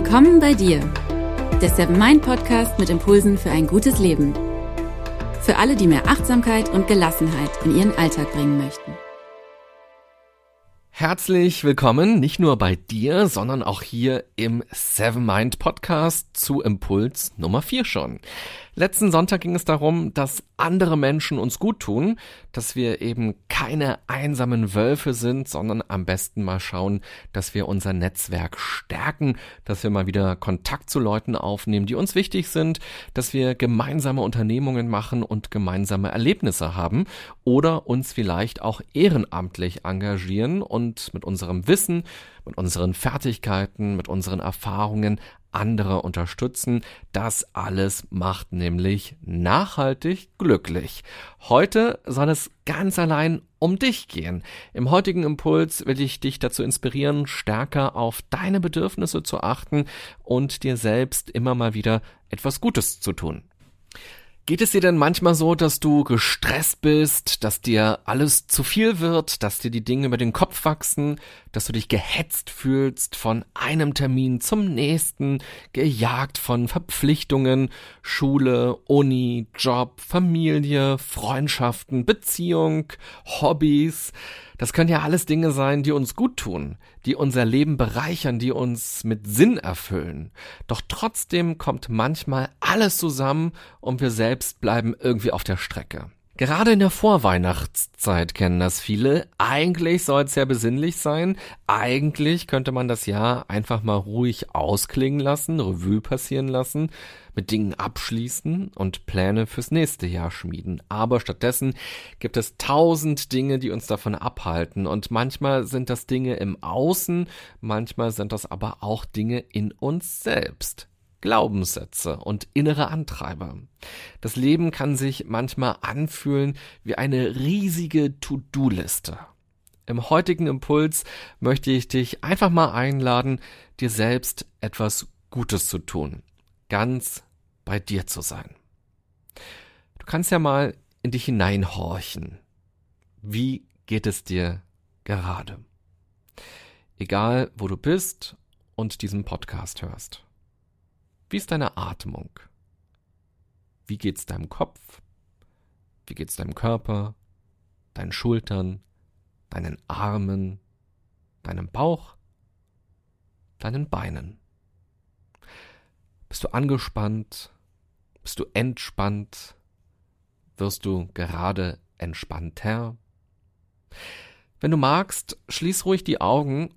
Willkommen bei dir, der Seven Mind Podcast mit Impulsen für ein gutes Leben. Für alle, die mehr Achtsamkeit und Gelassenheit in ihren Alltag bringen möchten. Herzlich willkommen, nicht nur bei dir, sondern auch hier im Seven Mind Podcast zu Impuls Nummer 4 schon. Letzten Sonntag ging es darum, dass andere Menschen uns gut tun, dass wir eben keine einsamen Wölfe sind, sondern am besten mal schauen, dass wir unser Netzwerk stärken, dass wir mal wieder Kontakt zu Leuten aufnehmen, die uns wichtig sind, dass wir gemeinsame Unternehmungen machen und gemeinsame Erlebnisse haben oder uns vielleicht auch ehrenamtlich engagieren und mit unserem Wissen, mit unseren Fertigkeiten, mit unseren Erfahrungen andere unterstützen. Das alles macht nämlich nachhaltig glücklich. Heute soll es ganz allein um dich gehen. Im heutigen Impuls will ich dich dazu inspirieren, stärker auf deine Bedürfnisse zu achten und dir selbst immer mal wieder etwas Gutes zu tun. Geht es dir denn manchmal so, dass du gestresst bist, dass dir alles zu viel wird, dass dir die Dinge über den Kopf wachsen, dass du dich gehetzt fühlst von einem Termin zum nächsten, gejagt von Verpflichtungen, Schule, Uni, Job, Familie, Freundschaften, Beziehung, Hobbys? Das können ja alles Dinge sein, die uns gut tun, die unser Leben bereichern, die uns mit Sinn erfüllen. Doch trotzdem kommt manchmal alles zusammen und wir selbst bleiben irgendwie auf der Strecke. Gerade in der Vorweihnachtszeit kennen das viele. Eigentlich soll es ja besinnlich sein. Eigentlich könnte man das Jahr einfach mal ruhig ausklingen lassen, Revue passieren lassen, mit Dingen abschließen und Pläne fürs nächste Jahr schmieden. Aber stattdessen gibt es tausend Dinge, die uns davon abhalten. Und manchmal sind das Dinge im Außen, manchmal sind das aber auch Dinge in uns selbst. Glaubenssätze und innere Antreiber. Das Leben kann sich manchmal anfühlen wie eine riesige To-Do-Liste. Im heutigen Impuls möchte ich dich einfach mal einladen, dir selbst etwas Gutes zu tun, ganz bei dir zu sein. Du kannst ja mal in dich hineinhorchen. Wie geht es dir gerade? Egal, wo du bist und diesen Podcast hörst. Wie ist deine Atmung? Wie geht's deinem Kopf? Wie geht's deinem Körper, deinen Schultern, deinen Armen, deinem Bauch, deinen Beinen? Bist du angespannt? Bist du entspannt? Wirst du gerade entspannter? Wenn du magst, schließ ruhig die Augen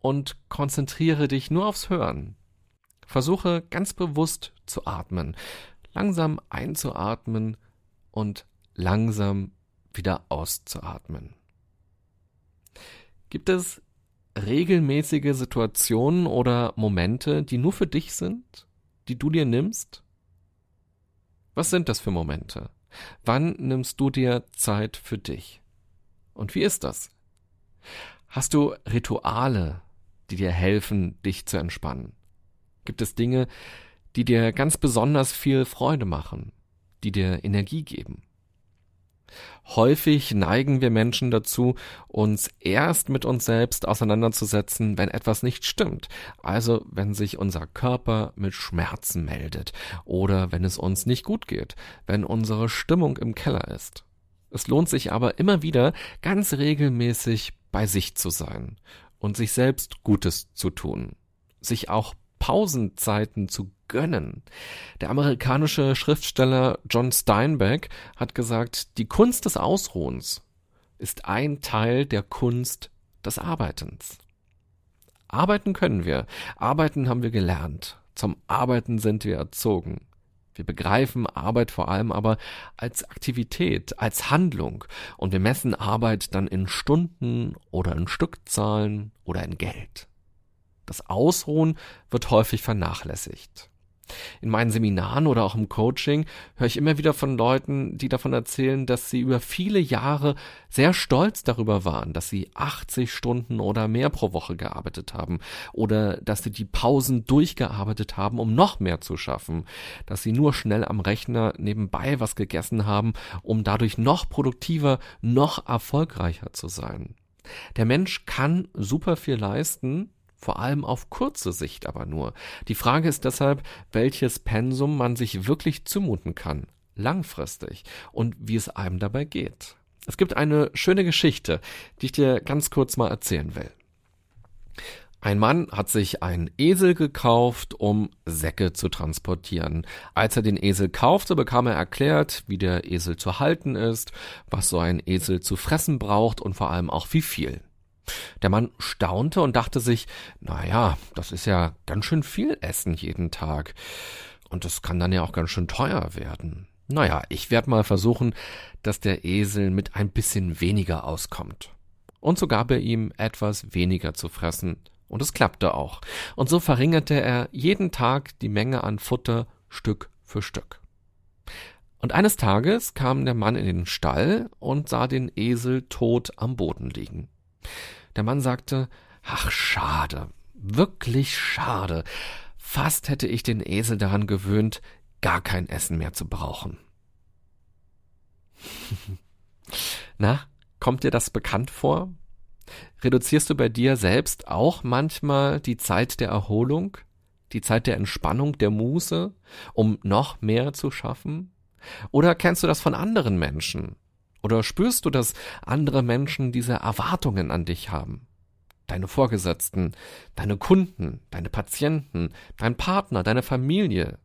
und konzentriere dich nur aufs Hören. Versuche ganz bewusst zu atmen, langsam einzuatmen und langsam wieder auszuatmen. Gibt es regelmäßige Situationen oder Momente, die nur für dich sind, die du dir nimmst? Was sind das für Momente? Wann nimmst du dir Zeit für dich? Und wie ist das? Hast du Rituale, die dir helfen, dich zu entspannen? Gibt es Dinge, die dir ganz besonders viel Freude machen, die dir Energie geben? Häufig neigen wir Menschen dazu, uns erst mit uns selbst auseinanderzusetzen, wenn etwas nicht stimmt, also wenn sich unser Körper mit Schmerzen meldet oder wenn es uns nicht gut geht, wenn unsere Stimmung im Keller ist. Es lohnt sich aber immer wieder, ganz regelmäßig bei sich zu sein und sich selbst Gutes zu tun, sich auch Pausenzeiten zu gönnen. Der amerikanische Schriftsteller John Steinbeck hat gesagt, die Kunst des Ausruhens ist ein Teil der Kunst des Arbeitens. Arbeiten können wir, arbeiten haben wir gelernt, zum Arbeiten sind wir erzogen. Wir begreifen Arbeit vor allem aber als Aktivität, als Handlung und wir messen Arbeit dann in Stunden oder in Stückzahlen oder in Geld. Das Ausruhen wird häufig vernachlässigt. In meinen Seminaren oder auch im Coaching höre ich immer wieder von Leuten, die davon erzählen, dass sie über viele Jahre sehr stolz darüber waren, dass sie 80 Stunden oder mehr pro Woche gearbeitet haben oder dass sie die Pausen durchgearbeitet haben, um noch mehr zu schaffen, dass sie nur schnell am Rechner nebenbei was gegessen haben, um dadurch noch produktiver, noch erfolgreicher zu sein. Der Mensch kann super viel leisten, vor allem auf kurze Sicht aber nur. Die Frage ist deshalb, welches Pensum man sich wirklich zumuten kann, langfristig, und wie es einem dabei geht. Es gibt eine schöne Geschichte, die ich dir ganz kurz mal erzählen will. Ein Mann hat sich einen Esel gekauft, um Säcke zu transportieren. Als er den Esel kaufte, bekam er erklärt, wie der Esel zu halten ist, was so ein Esel zu fressen braucht und vor allem auch wie viel. Der Mann staunte und dachte sich, na ja, das ist ja ganz schön viel Essen jeden Tag. Und das kann dann ja auch ganz schön teuer werden. Naja, ich werde mal versuchen, dass der Esel mit ein bisschen weniger auskommt. Und so gab er ihm etwas weniger zu fressen, und es klappte auch. Und so verringerte er jeden Tag die Menge an Futter Stück für Stück. Und eines Tages kam der Mann in den Stall und sah den Esel tot am Boden liegen. Der Mann sagte, ach schade, wirklich schade. Fast hätte ich den Esel daran gewöhnt, gar kein Essen mehr zu brauchen. Na, kommt dir das bekannt vor? Reduzierst du bei dir selbst auch manchmal die Zeit der Erholung, die Zeit der Entspannung, der Muße, um noch mehr zu schaffen? Oder kennst du das von anderen Menschen? Oder spürst du, dass andere Menschen diese Erwartungen an dich haben? Deine Vorgesetzten, deine Kunden, deine Patienten, dein Partner, deine Familie,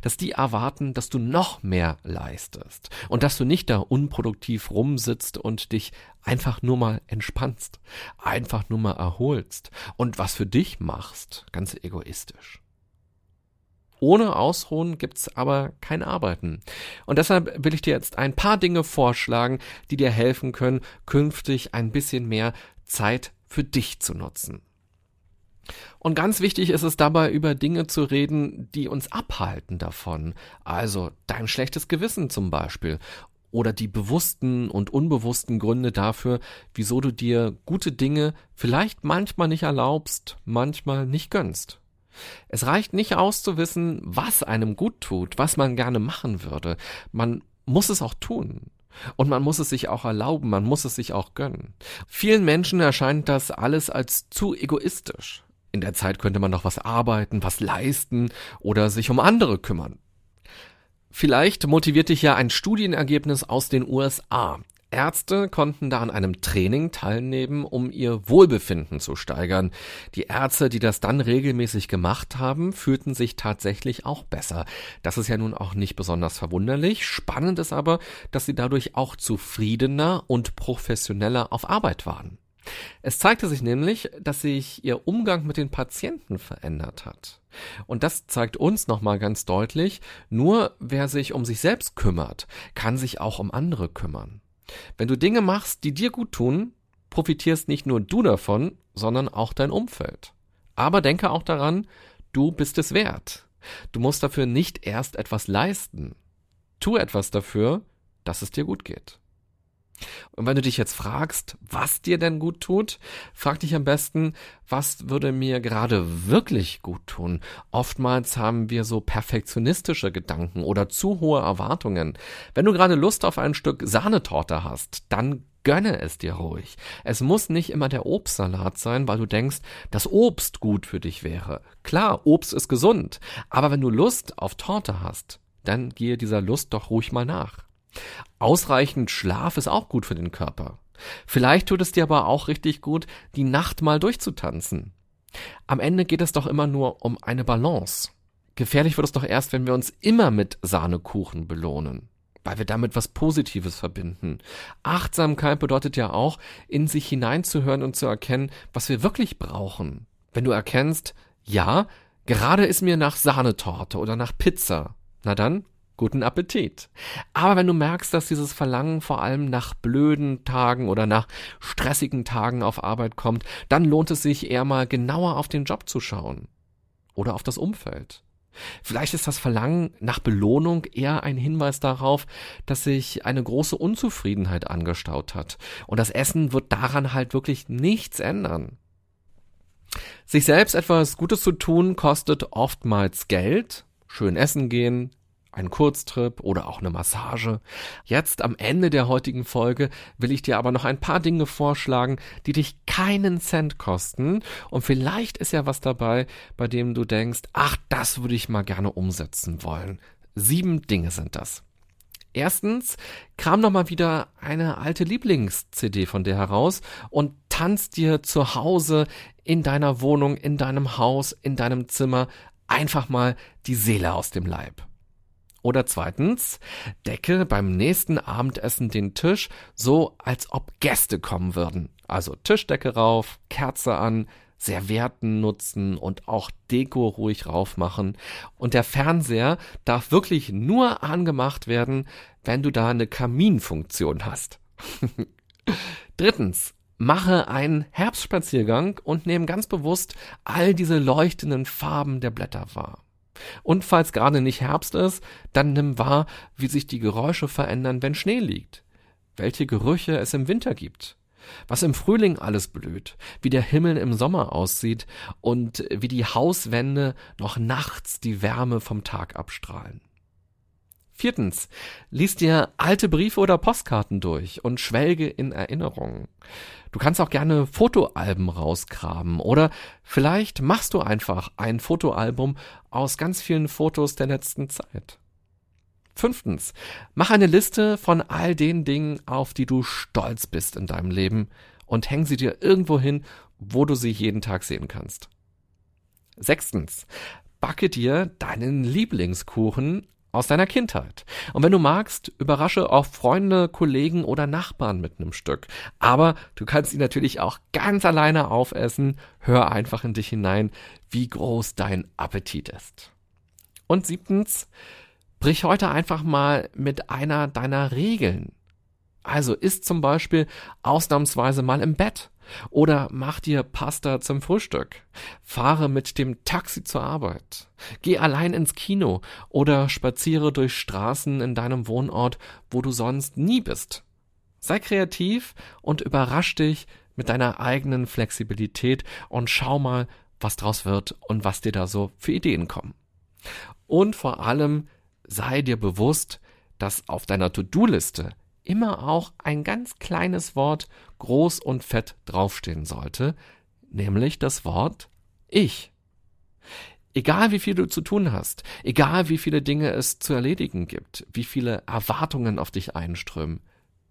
dass die erwarten, dass du noch mehr leistest und dass du nicht da unproduktiv rumsitzt und dich einfach nur mal entspannst, einfach nur mal erholst und was für dich machst, ganz egoistisch. Ohne Ausruhen gibt's aber kein Arbeiten. Und deshalb will ich dir jetzt ein paar Dinge vorschlagen, die dir helfen können, künftig ein bisschen mehr Zeit für dich zu nutzen. Und ganz wichtig ist es dabei, über Dinge zu reden, die uns abhalten davon. Also dein schlechtes Gewissen zum Beispiel. Oder die bewussten und unbewussten Gründe dafür, wieso du dir gute Dinge vielleicht manchmal nicht erlaubst, manchmal nicht gönnst. Es reicht nicht aus zu wissen, was einem gut tut, was man gerne machen würde. Man muss es auch tun. Und man muss es sich auch erlauben, man muss es sich auch gönnen. Vielen Menschen erscheint das alles als zu egoistisch. In der Zeit könnte man noch was arbeiten, was leisten oder sich um andere kümmern. Vielleicht motiviert dich ja ein Studienergebnis aus den USA. Ärzte konnten da an einem Training teilnehmen, um ihr Wohlbefinden zu steigern. Die Ärzte, die das dann regelmäßig gemacht haben, fühlten sich tatsächlich auch besser. Das ist ja nun auch nicht besonders verwunderlich. Spannend ist aber, dass sie dadurch auch zufriedener und professioneller auf Arbeit waren. Es zeigte sich nämlich, dass sich ihr Umgang mit den Patienten verändert hat. Und das zeigt uns nochmal ganz deutlich, nur wer sich um sich selbst kümmert, kann sich auch um andere kümmern. Wenn du Dinge machst, die dir gut tun, profitierst nicht nur du davon, sondern auch dein Umfeld. Aber denke auch daran, du bist es wert. Du musst dafür nicht erst etwas leisten. Tu etwas dafür, dass es dir gut geht. Und wenn du dich jetzt fragst, was dir denn gut tut, frag dich am besten, was würde mir gerade wirklich gut tun? Oftmals haben wir so perfektionistische Gedanken oder zu hohe Erwartungen. Wenn du gerade Lust auf ein Stück Sahnetorte hast, dann gönne es dir ruhig. Es muss nicht immer der Obstsalat sein, weil du denkst, dass Obst gut für dich wäre. Klar, Obst ist gesund, aber wenn du Lust auf Torte hast, dann gehe dieser Lust doch ruhig mal nach. Ausreichend Schlaf ist auch gut für den Körper. Vielleicht tut es dir aber auch richtig gut, die Nacht mal durchzutanzen. Am Ende geht es doch immer nur um eine Balance. Gefährlich wird es doch erst, wenn wir uns immer mit Sahnekuchen belohnen, weil wir damit was Positives verbinden. Achtsamkeit bedeutet ja auch, in sich hineinzuhören und zu erkennen, was wir wirklich brauchen. Wenn du erkennst, ja, gerade ist mir nach Sahnetorte oder nach Pizza, na dann guten Appetit. Aber wenn du merkst, dass dieses Verlangen vor allem nach blöden Tagen oder nach stressigen Tagen auf Arbeit kommt, dann lohnt es sich eher mal genauer auf den Job zu schauen. Oder auf das Umfeld. Vielleicht ist das Verlangen nach Belohnung eher ein Hinweis darauf, dass sich eine große Unzufriedenheit angestaut hat. Und das Essen wird daran halt wirklich nichts ändern. Sich selbst etwas Gutes zu tun kostet oftmals Geld, schön essen gehen, ein Kurztrip oder auch eine Massage. Jetzt am Ende der heutigen Folge will ich dir aber noch ein paar Dinge vorschlagen, die dich keinen Cent kosten und vielleicht ist ja was dabei, bei dem du denkst, ach, das würde ich mal gerne umsetzen wollen. Sieben Dinge sind das. Erstens, kram noch mal wieder eine alte Lieblings-CD von dir heraus und tanz dir zu Hause in deiner Wohnung, in deinem Haus, in deinem Zimmer einfach mal die Seele aus dem Leib. Oder zweitens, decke beim nächsten Abendessen den Tisch so, als ob Gäste kommen würden. Also Tischdecke rauf, Kerze an, Servietten nutzen und auch Deko ruhig raufmachen. Und der Fernseher darf wirklich nur angemacht werden, wenn du da eine Kaminfunktion hast. Drittens, mache einen Herbstspaziergang und nehme ganz bewusst all diese leuchtenden Farben der Blätter wahr. Und falls gerade nicht Herbst ist, dann nimm wahr, wie sich die Geräusche verändern, wenn Schnee liegt, welche Gerüche es im Winter gibt, was im Frühling alles blüht, wie der Himmel im Sommer aussieht. Und wie die Hauswände noch nachts die Wärme vom Tag abstrahlen. Viertens, lies dir alte Briefe oder Postkarten durch und schwelge in Erinnerungen. Du kannst auch gerne Fotoalben rausgraben oder vielleicht machst du einfach ein Fotoalbum aus ganz vielen Fotos der letzten Zeit. Fünftens, mach eine Liste von all den Dingen, auf die du stolz bist in deinem Leben und häng sie dir irgendwo hin, wo du sie jeden Tag sehen kannst. Sechstens, backe dir deinen Lieblingskuchen aus deiner Kindheit. Und wenn du magst, überrasche auch Freunde, Kollegen oder Nachbarn mit einem Stück. Aber du kannst ihn natürlich auch ganz alleine aufessen. Hör einfach in dich hinein, wie groß dein Appetit ist. Und siebtens, brich heute einfach mal mit einer deiner Regeln. Also isst zum Beispiel ausnahmsweise mal im Bett oder mach dir Pasta zum Frühstück. Fahre mit dem Taxi zur Arbeit. Geh allein ins Kino oder spaziere durch Straßen in deinem Wohnort, wo du sonst nie bist. Sei kreativ und überrasch dich mit deiner eigenen Flexibilität und schau mal, was draus wird und was dir da so für Ideen kommen. Und vor allem sei dir bewusst, dass auf deiner To-Do-Liste immer auch ein ganz kleines Wort groß und fett draufstehen sollte, nämlich das Wort ich. Egal wie viel du zu tun hast, egal wie viele Dinge es zu erledigen gibt, wie viele Erwartungen auf dich einströmen,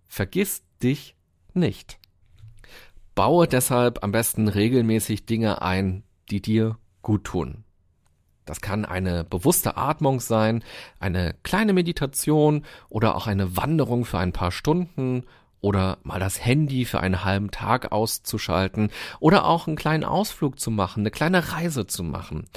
vergiss dich nicht. Baue deshalb am besten regelmäßig Dinge ein, die dir gut tun. Das kann eine bewusste Atmung sein, eine kleine Meditation oder auch eine Wanderung für ein paar Stunden oder mal das Handy für einen halben Tag auszuschalten oder auch einen kleinen Ausflug zu machen, eine kleine Reise zu machen.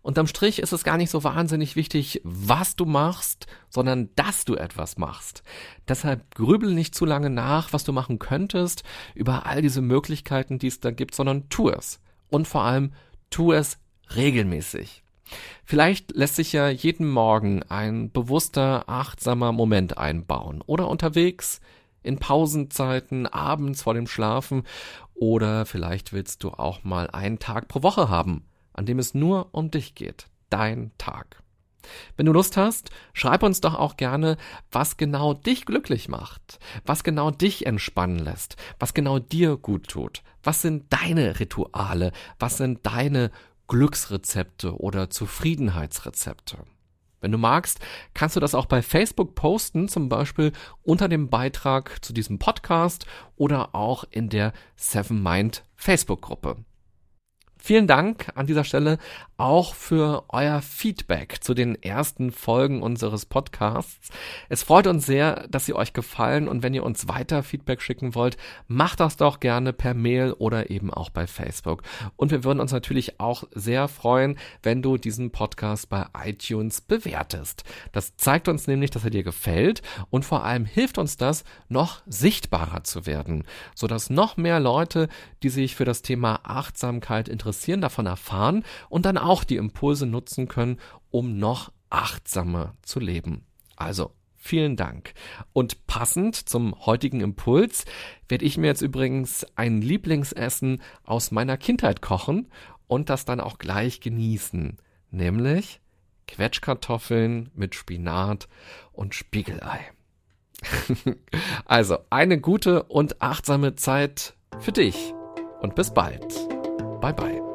Unterm Strich ist es gar nicht so wahnsinnig wichtig, was du machst, sondern dass du etwas machst. Deshalb grübel nicht zu lange nach, was du machen könntest, über all diese Möglichkeiten, die es da gibt, sondern tu es. Und vor allem tu es regelmäßig. Vielleicht lässt sich ja jeden Morgen ein bewusster, achtsamer Moment einbauen oder unterwegs, in Pausenzeiten, abends vor dem Schlafen oder vielleicht willst du auch mal einen Tag pro Woche haben, an dem es nur um dich geht. Dein Tag. Wenn du Lust hast, schreib uns doch auch gerne, was genau dich glücklich macht, was genau dich entspannen lässt, was genau dir gut tut. Was sind deine Rituale? Was sind deine Glücksrezepte oder Zufriedenheitsrezepte. Wenn du magst, kannst du das auch bei Facebook posten, zum Beispiel unter dem Beitrag zu diesem Podcast oder auch in der Seven Mind Facebook-Gruppe. Vielen Dank an dieser Stelle auch für euer Feedback zu den ersten Folgen unseres Podcasts. Es freut uns sehr, dass sie euch gefallen und wenn ihr uns weiter Feedback schicken wollt, macht das doch gerne per Mail oder eben auch bei Facebook. Und wir würden uns natürlich auch sehr freuen, wenn du diesen Podcast bei iTunes bewertest. Das zeigt uns nämlich, dass er dir gefällt und vor allem hilft uns das, noch sichtbarer zu werden, sodass noch mehr Leute, die sich für das Thema Achtsamkeit interessieren, davon erfahren und dann auch die Impulse nutzen können, um noch achtsamer zu leben. Also Vielen Dank. Und passend zum heutigen Impuls werde ich mir jetzt übrigens ein Lieblingsessen aus meiner Kindheit kochen und das dann auch gleich genießen, nämlich Quetschkartoffeln mit Spinat und Spiegelei. also eine gute und achtsame Zeit für dich und bis bald. Bye bye.